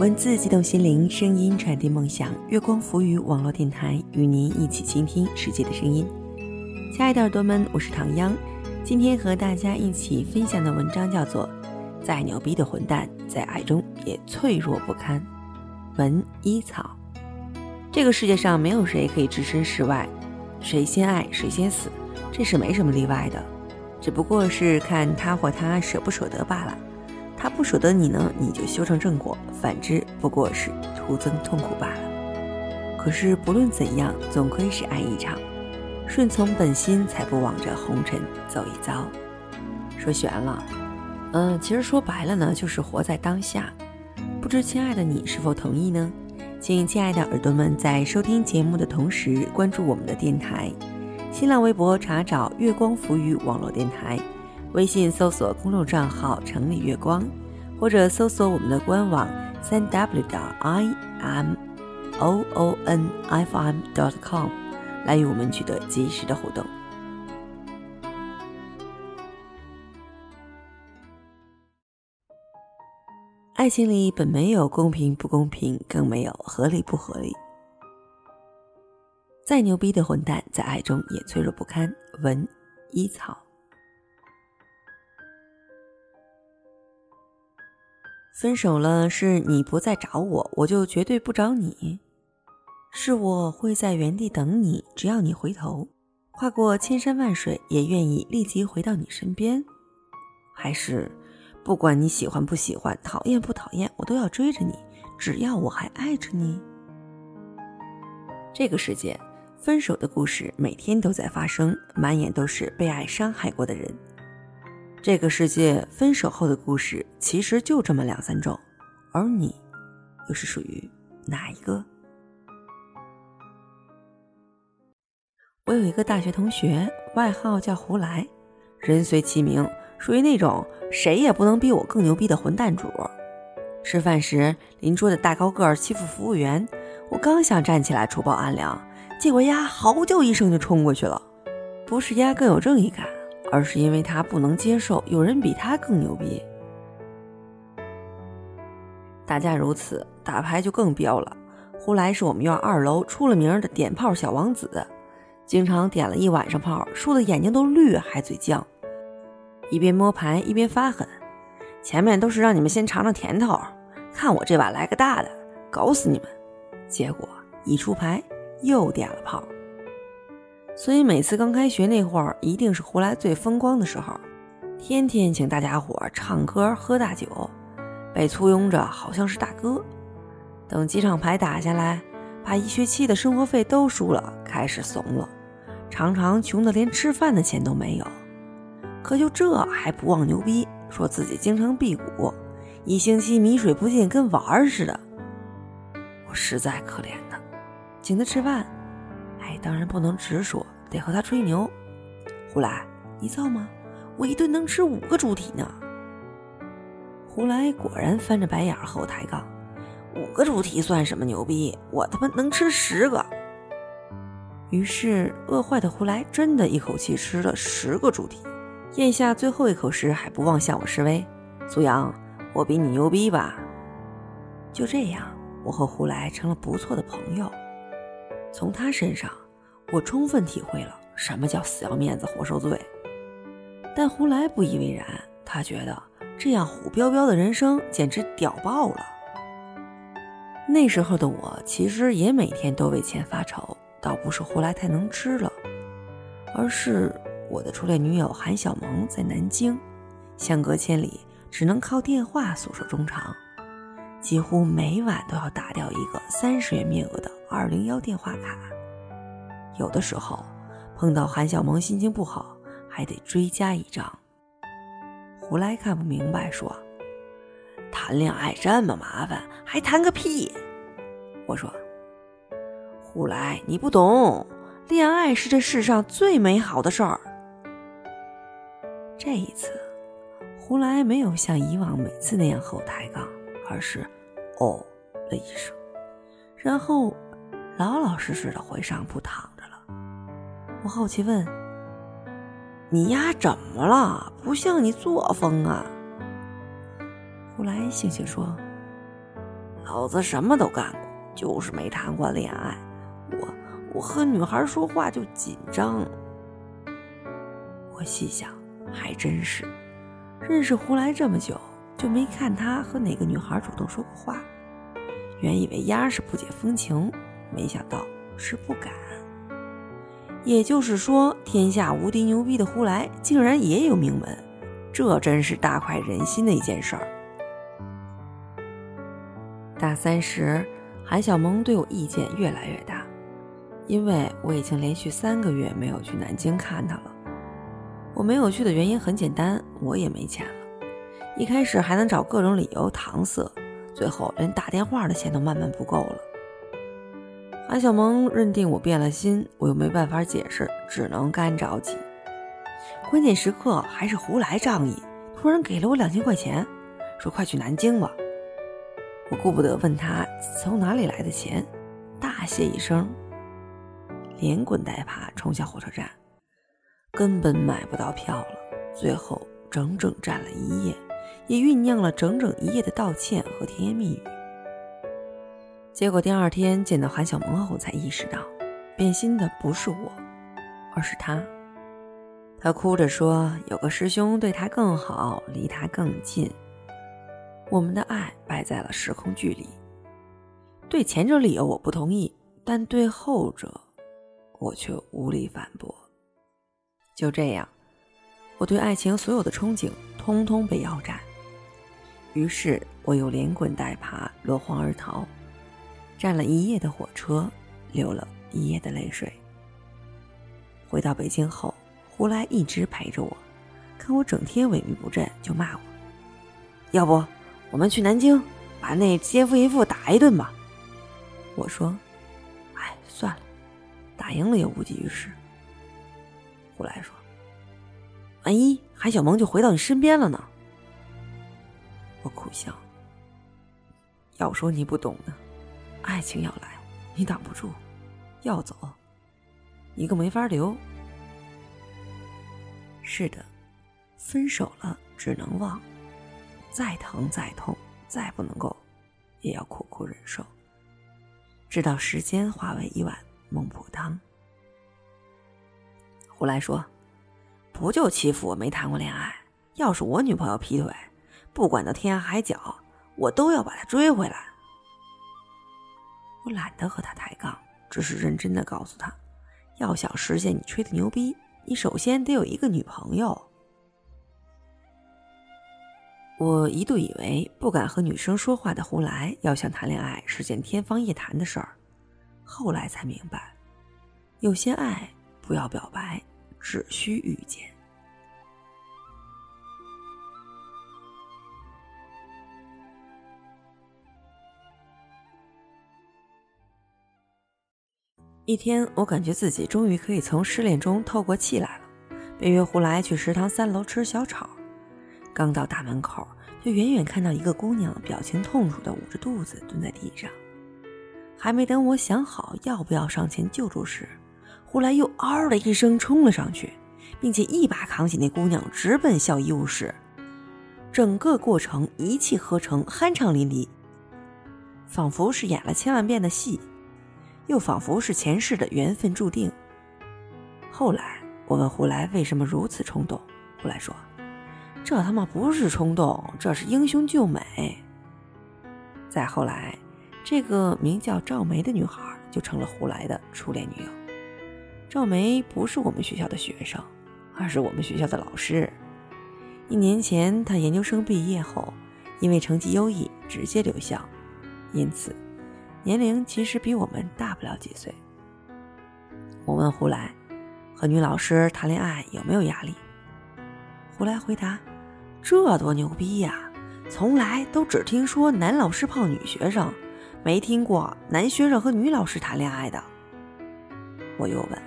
文字激动心灵，声音传递梦想。月光浮语网络电台与您一起倾听世界的声音。亲爱的耳朵们，我是唐央。今天和大家一起分享的文章叫做《再牛逼的混蛋，在爱中也脆弱不堪》。文一草。这个世界上没有谁可以置身事外，谁先爱谁先死，这是没什么例外的。只不过是看他或他舍不舍得罢了。他不舍得你呢，你就修成正果；反之，不过是徒增痛苦罢了。可是不论怎样，总归是爱一场，顺从本心，才不枉这红尘走一遭。说悬了，嗯，其实说白了呢，就是活在当下。不知亲爱的你是否同意呢？请亲爱的耳朵们在收听节目的同时，关注我们的电台，新浪微博查找“月光浮语网络电台”。微信搜索公众账号“城里月光”，或者搜索我们的官网三 w 点 i m o o n f m dot com，来与我们取得及时的互动。爱情里本没有公平不公平，更没有合理不合理。再牛逼的混蛋，在爱中也脆弱不堪。文一草。分手了，是你不再找我，我就绝对不找你。是我会在原地等你，只要你回头，跨过千山万水，也愿意立即回到你身边。还是，不管你喜欢不喜欢，讨厌不讨厌，我都要追着你，只要我还爱着你。这个世界，分手的故事每天都在发生，满眼都是被爱伤害过的人。这个世界分手后的故事其实就这么两三种，而你又是属于哪一个？我有一个大学同学，外号叫胡来，人随其名，属于那种谁也不能比我更牛逼的混蛋主。吃饭时邻桌的大高个欺负服务员，我刚想站起来除暴安良，结果丫嚎叫一声就冲过去了。不是丫更有正义感？而是因为他不能接受有人比他更牛逼。打架如此，打牌就更彪了。胡来是我们院二楼出了名的点炮小王子，经常点了一晚上炮，输的眼睛都绿，还嘴犟，一边摸牌一边发狠。前面都是让你们先尝尝甜头，看我这把来个大的，搞死你们！结果一出牌又点了炮。所以每次刚开学那会儿，一定是胡来最风光的时候，天天请大家伙唱歌喝大酒，被簇拥着好像是大哥。等几场牌打下来，把一学期的生活费都输了，开始怂了，常常穷得连吃饭的钱都没有。可就这还不忘牛逼，说自己经常辟谷，一星期米水不进，跟玩儿似的。我实在可怜他，请他吃饭。哎，当然不能直说，得和他吹牛。胡来，你造吗？我一顿能吃五个猪蹄呢。胡来果然翻着白眼和我抬杠：“五个猪蹄算什么牛逼？我他妈能吃十个。”于是饿坏的胡来真的一口气吃了十个猪蹄，咽下最后一口时还不忘向我示威：“苏阳，我比你牛逼吧？”就这样，我和胡来成了不错的朋友。从他身上，我充分体会了什么叫死要面子活受罪。但胡来不以为然，他觉得这样虎彪彪的人生简直屌爆了。那时候的我其实也每天都为钱发愁，倒不是胡来太能吃了，而是我的初恋女友韩小萌在南京，相隔千里，只能靠电话诉说衷肠。几乎每晚都要打掉一个三十元面额的二零幺电话卡，有的时候碰到韩小萌心情不好，还得追加一张。胡来看不明白，说：“谈恋爱这么麻烦，还谈个屁！”我说：“胡来，你不懂，恋爱是这世上最美好的事儿。”这一次，胡来没有像以往每次那样和我抬杠。而是，哦了一声，然后老老实实的回上铺躺着了。我好奇问：“你丫怎么了？不像你作风啊！”胡来悻悻说：“老子什么都干过，就是没谈过恋爱。我我和女孩说话就紧张。我细想，还真是，认识胡来这么久，就没看他和哪个女孩主动说过话。原以为丫是不解风情，没想到是不敢。也就是说，天下无敌牛逼的胡来，竟然也有名门，这真是大快人心的一件事儿。大三时，韩小萌对我意见越来越大，因为我已经连续三个月没有去南京看他了。我没有去的原因很简单，我也没钱了。一开始还能找各种理由搪塞，最后连打电话的钱都慢慢不够了。安小萌认定我变了心，我又没办法解释，只能干着急。关键时刻还是胡来仗义，突然给了我两千块钱，说快去南京吧。我顾不得问他从哪里来的钱，大谢一声，连滚带爬冲向火车站，根本买不到票了。最后整整站了一夜，也酝酿了整整一夜的道歉和甜言蜜语。结果第二天见到韩小萌后，才意识到，变心的不是我，而是他。他哭着说，有个师兄对他更好，离他更近。我们的爱败在了时空距离。对前者理由我不同意，但对后者，我却无力反驳。就这样，我对爱情所有的憧憬通通被腰斩。于是，我又连滚带爬，落荒而逃，站了一夜的火车，流了一夜的泪水。回到北京后，胡来一直陪着我，看我整天萎靡不振，就骂我：“要不？”我们去南京，把那奸夫淫妇打一顿吧。我说：“哎，算了，打赢了也无济于事。”胡来说：“万一韩小萌就回到你身边了呢？”我苦笑：“要说你不懂呢，爱情要来，你挡不住；要走，你更没法留。”是的，分手了，只能忘。再疼再痛，再不能够，也要苦苦忍受，直到时间化为一碗孟婆汤。胡来说：“不就欺负我没谈过恋爱？要是我女朋友劈腿，不管到天涯海角，我都要把她追回来。”我懒得和他抬杠，只是认真的告诉他：“要想实现你吹的牛逼，你首先得有一个女朋友。”我一度以为不敢和女生说话的胡来要想谈恋爱是件天方夜谭的事儿，后来才明白，有些爱不要表白，只需遇见。一天，我感觉自己终于可以从失恋中透过气来了，便约胡来去食堂三楼吃小炒。刚到大门口，就远远看到一个姑娘表情痛楚的捂着肚子蹲在地上。还没等我想好要不要上前救助时，胡来又嗷的一声冲了上去，并且一把扛起那姑娘，直奔校医务室。整个过程一气呵成，酣畅淋漓，仿佛是演了千万遍的戏，又仿佛是前世的缘分注定。后来我问胡来为什么如此冲动，胡来说。这他妈不是冲动，这是英雄救美。再后来，这个名叫赵梅的女孩就成了胡来的初恋女友。赵梅不是我们学校的学生，而是我们学校的老师。一年前，她研究生毕业后，因为成绩优异，直接留校，因此年龄其实比我们大不了几岁。我问胡来，和女老师谈恋爱有没有压力？胡来回答。这多牛逼呀！从来都只听说男老师泡女学生，没听过男学生和女老师谈恋爱的。我又问：“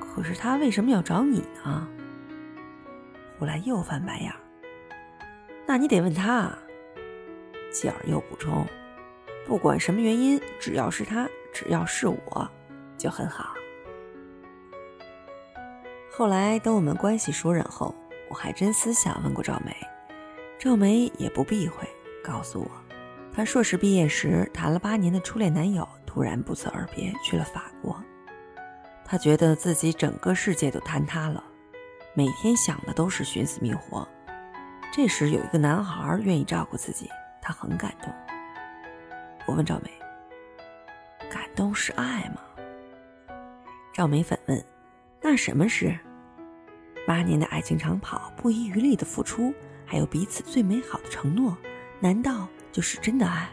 可是他为什么要找你呢？”胡来又翻白眼。那你得问他。继而又补充：“不管什么原因，只要是他，只要是我，就很好。”后来等我们关系熟稔后。我还真私下问过赵梅，赵梅也不避讳，告诉我，她硕士毕业时谈了八年的初恋男友突然不辞而别去了法国，她觉得自己整个世界都坍塌了，每天想的都是寻死觅活。这时有一个男孩愿意照顾自己，他很感动。我问赵梅：“感动是爱吗？”赵梅反问：“那什么是？”八年的爱情长跑，不遗余力的付出，还有彼此最美好的承诺，难道？就是真的爱。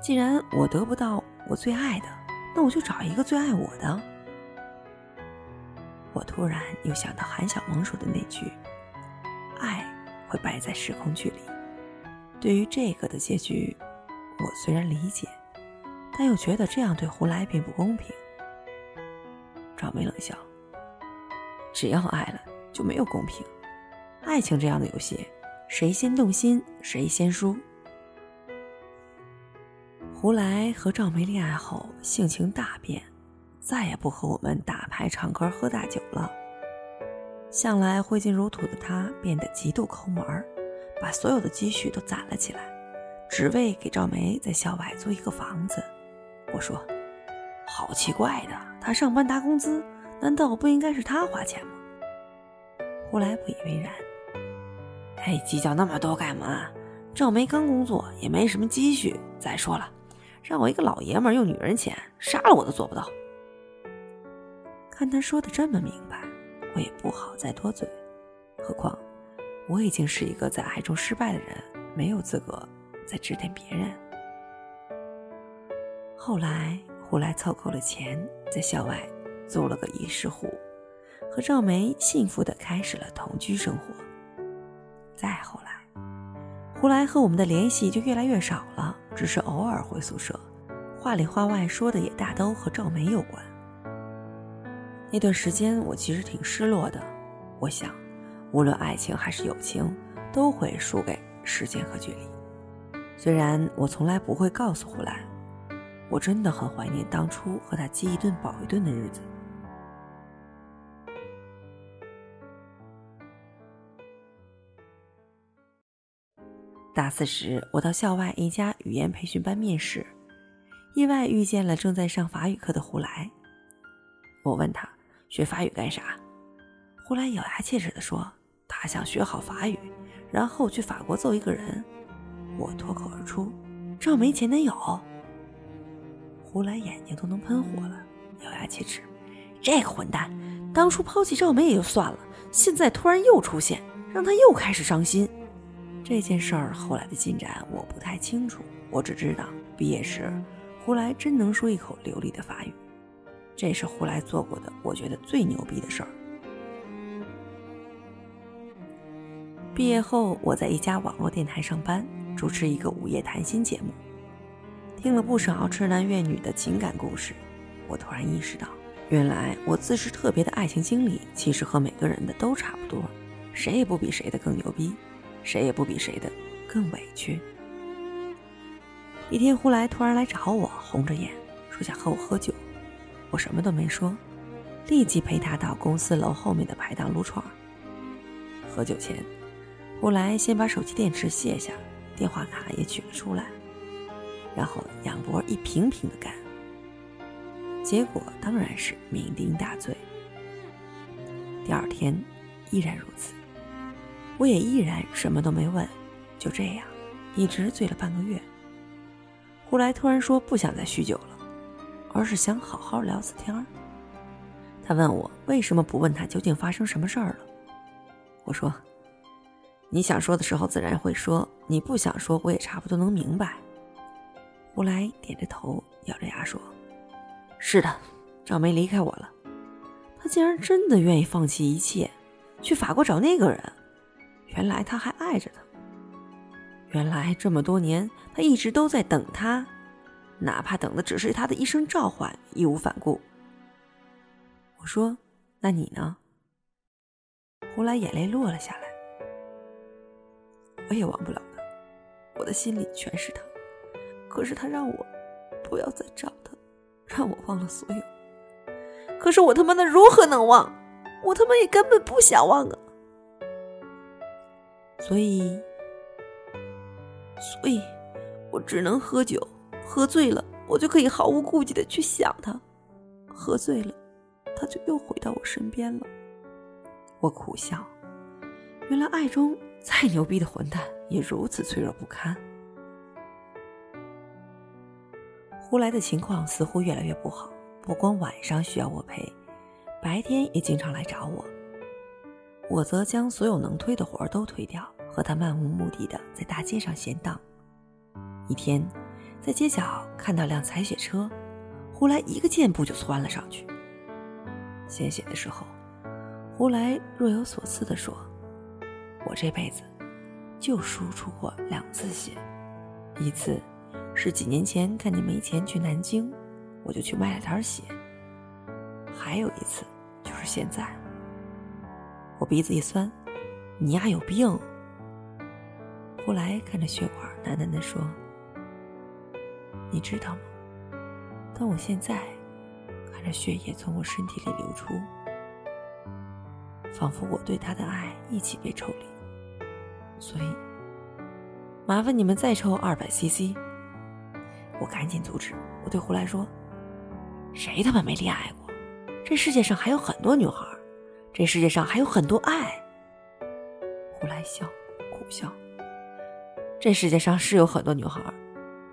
既然我得不到我最爱的，那我就找一个最爱我的。我突然又想到韩小萌说的那句：“爱会败在时空距离。”对于这个的结局，我虽然理解，但又觉得这样对胡来并不公平。赵梅冷笑：“只要爱了，就没有公平。爱情这样的游戏，谁先动心，谁先输。”胡来和赵梅恋爱后，性情大变，再也不和我们打牌、唱歌、喝大酒了。向来挥金如土的他变得极度抠门儿，把所有的积蓄都攒了起来，只为给赵梅在校外租一个房子。我说：“好奇怪的，他上班拿工资，难道不应该是他花钱吗？”胡来不以为然：“哎，计较那么多干嘛？赵梅刚工作，也没什么积蓄。再说了。”让我一个老爷们用女人钱杀了我都做不到。看他说的这么明白，我也不好再多嘴。何况我已经是一个在爱中失败的人，没有资格再指点别人。后来胡来凑够了钱，在校外租了个一室户，和赵梅幸福的开始了同居生活。再后来。胡来和我们的联系就越来越少了，只是偶尔回宿舍，话里话外说的也大都和赵梅有关。那段时间我其实挺失落的，我想，无论爱情还是友情，都会输给时间和距离。虽然我从来不会告诉胡来，我真的很怀念当初和他饥一顿饱一顿的日子。大四时，我到校外一家语言培训班面试，意外遇见了正在上法语课的胡来。我问他学法语干啥，胡来咬牙切齿地说：“他想学好法语，然后去法国揍一个人。”我脱口而出：“赵梅前男友。”胡来眼睛都能喷火了，咬牙切齿：“这个混蛋，当初抛弃赵梅也就算了，现在突然又出现，让他又开始伤心。”这件事儿后来的进展我不太清楚，我只知道毕业时，胡来真能说一口流利的法语，这是胡来做过的我觉得最牛逼的事儿。毕业后，我在一家网络电台上班，主持一个午夜谈心节目，听了不少痴男怨女的情感故事，我突然意识到，原来我自视特别的爱情经历，其实和每个人的都差不多，谁也不比谁的更牛逼。谁也不比谁的更委屈。一天，胡来突然来找我，红着眼说想和我喝酒。我什么都没说，立即陪他到公司楼后面的排档撸串。喝酒前，胡来先把手机电池卸下，电话卡也取了出来，然后仰脖一瓶瓶的干。结果当然是酩酊大醉。第二天，依然如此。我也依然什么都没问，就这样，一直醉了半个月。胡来突然说不想再酗酒了，而是想好好聊次天儿。他问我为什么不问他究竟发生什么事儿了。我说：“你想说的时候自然会说，你不想说我也差不多能明白。”胡来点着头，咬着牙说：“是的，赵梅离开我了，他竟然真的愿意放弃一切，去法国找那个人。”原来他还爱着他。原来这么多年，他一直都在等他，哪怕等的只是他的一声召唤，义无反顾。我说：“那你呢？”胡来眼泪落了下来。我也忘不了他，我的心里全是他。可是他让我不要再找他，让我忘了所有。可是我他妈的如何能忘？我他妈也根本不想忘啊！所以，所以，我只能喝酒，喝醉了，我就可以毫无顾忌的去想他；喝醉了，他就又回到我身边了。我苦笑，原来爱中再牛逼的混蛋也如此脆弱不堪。胡来的情况似乎越来越不好，不光晚上需要我陪，白天也经常来找我。我则将所有能推的活儿都推掉，和他漫无目的的在大街上闲荡。一天，在街角看到辆采血车，胡来一个箭步就窜了上去。献血的时候，胡来若有所思地说：“我这辈子就输出过两次血，一次是几年前看你没钱去南京，我就去卖了点血；还有一次就是现在。”我鼻子一酸：“你丫有病！”胡来看着血管，喃喃地说。你知道吗？当我现在看着血液从我身体里流出，仿佛我对他的爱一起被抽离。所以，麻烦你们再抽二百 CC。我赶紧阻止，我对胡来说：“谁他妈没恋爱过？这世界上还有很多女孩，这世界上还有很多爱。”胡来笑，苦笑。这世界上是有很多女孩。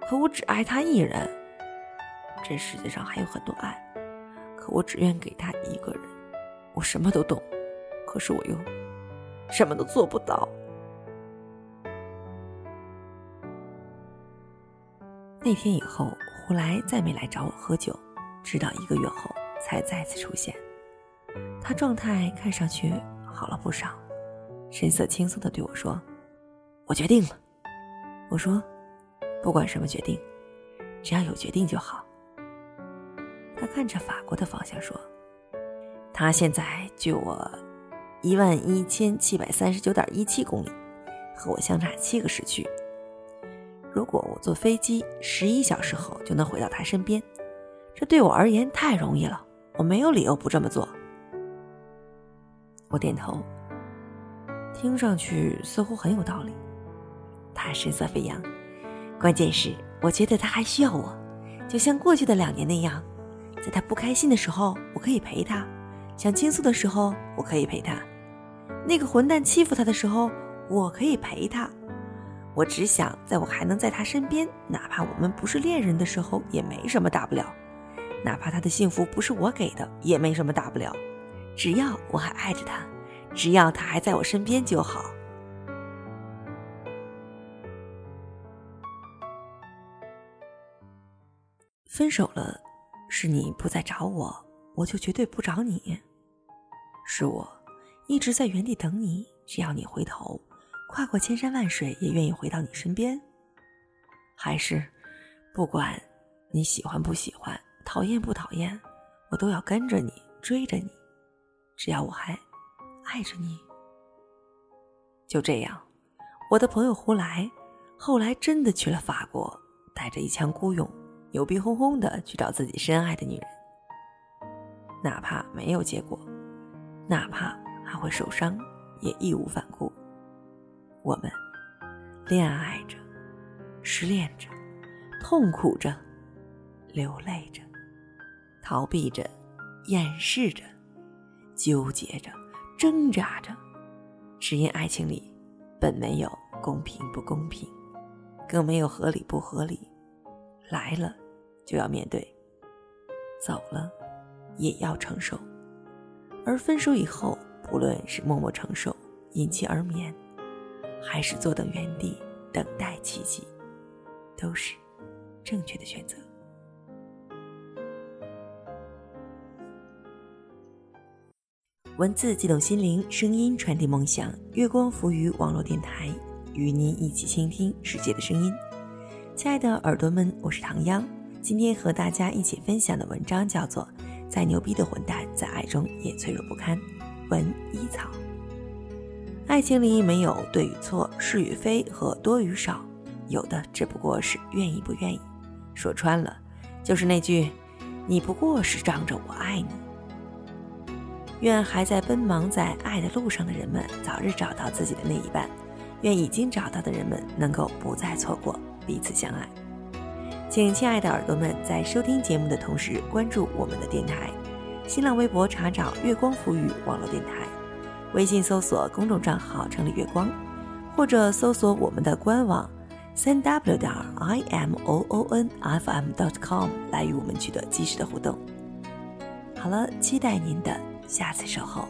可我只爱她一人。这世界上还有很多爱，可我只愿给她一个人。我什么都懂，可是我又什么都做不到。那天以后，胡来再没来找我喝酒，直到一个月后才再次出现。他状态看上去好了不少，神色轻松的对我说：“我决定了。”我说。不管什么决定，只要有决定就好。他看着法国的方向说：“他现在距我一万一千七百三十九点一七公里，和我相差七个时区。如果我坐飞机十一小时后就能回到他身边，这对我而言太容易了，我没有理由不这么做。”我点头，听上去似乎很有道理。他神色飞扬。关键是，我觉得他还需要我，就像过去的两年那样，在他不开心的时候，我可以陪他；想倾诉的时候，我可以陪他；那个混蛋欺负他的时候，我可以陪他。我只想，在我还能在他身边，哪怕我们不是恋人的时候，也没什么大不了；哪怕他的幸福不是我给的，也没什么大不了。只要我还爱着他，只要他还在我身边就好。分手了，是你不再找我，我就绝对不找你。是我一直在原地等你，只要你回头，跨过千山万水也愿意回到你身边。还是，不管你喜欢不喜欢，讨厌不讨厌，我都要跟着你，追着你，只要我还爱着你。就这样，我的朋友胡来，后来真的去了法国，带着一腔孤勇。牛逼哄哄的去找自己深爱的女人，哪怕没有结果，哪怕还会受伤，也义无反顾。我们恋爱着，失恋着，痛苦着，流泪着，逃避着，掩饰着，纠结着，挣扎着，只因爱情里本没有公平不公平，更没有合理不合理。来了，就要面对；走了，也要承受。而分手以后，不论是默默承受、因其而眠，还是坐等原地等待奇迹，都是正确的选择。文字激动心灵，声音传递梦想。月光浮于网络电台，与您一起倾听世界的声音。亲爱的耳朵们，我是唐央。今天和大家一起分享的文章叫做《再牛逼的混蛋，在爱中也脆弱不堪》。文一草。爱情里没有对与错、是与非和多与少，有的只不过是愿意不愿意。说穿了，就是那句：“你不过是仗着我爱你。”愿还在奔忙在爱的路上的人们早日找到自己的那一半，愿已经找到的人们能够不再错过。彼此相爱。请亲爱的耳朵们在收听节目的同时关注我们的电台，新浪微博查找“月光浮语网络电台”，微信搜索公众账号“城里月光”，或者搜索我们的官网三 w 点 i m o o n f m dot com 来与我们取得及时的互动。好了，期待您的下次守候。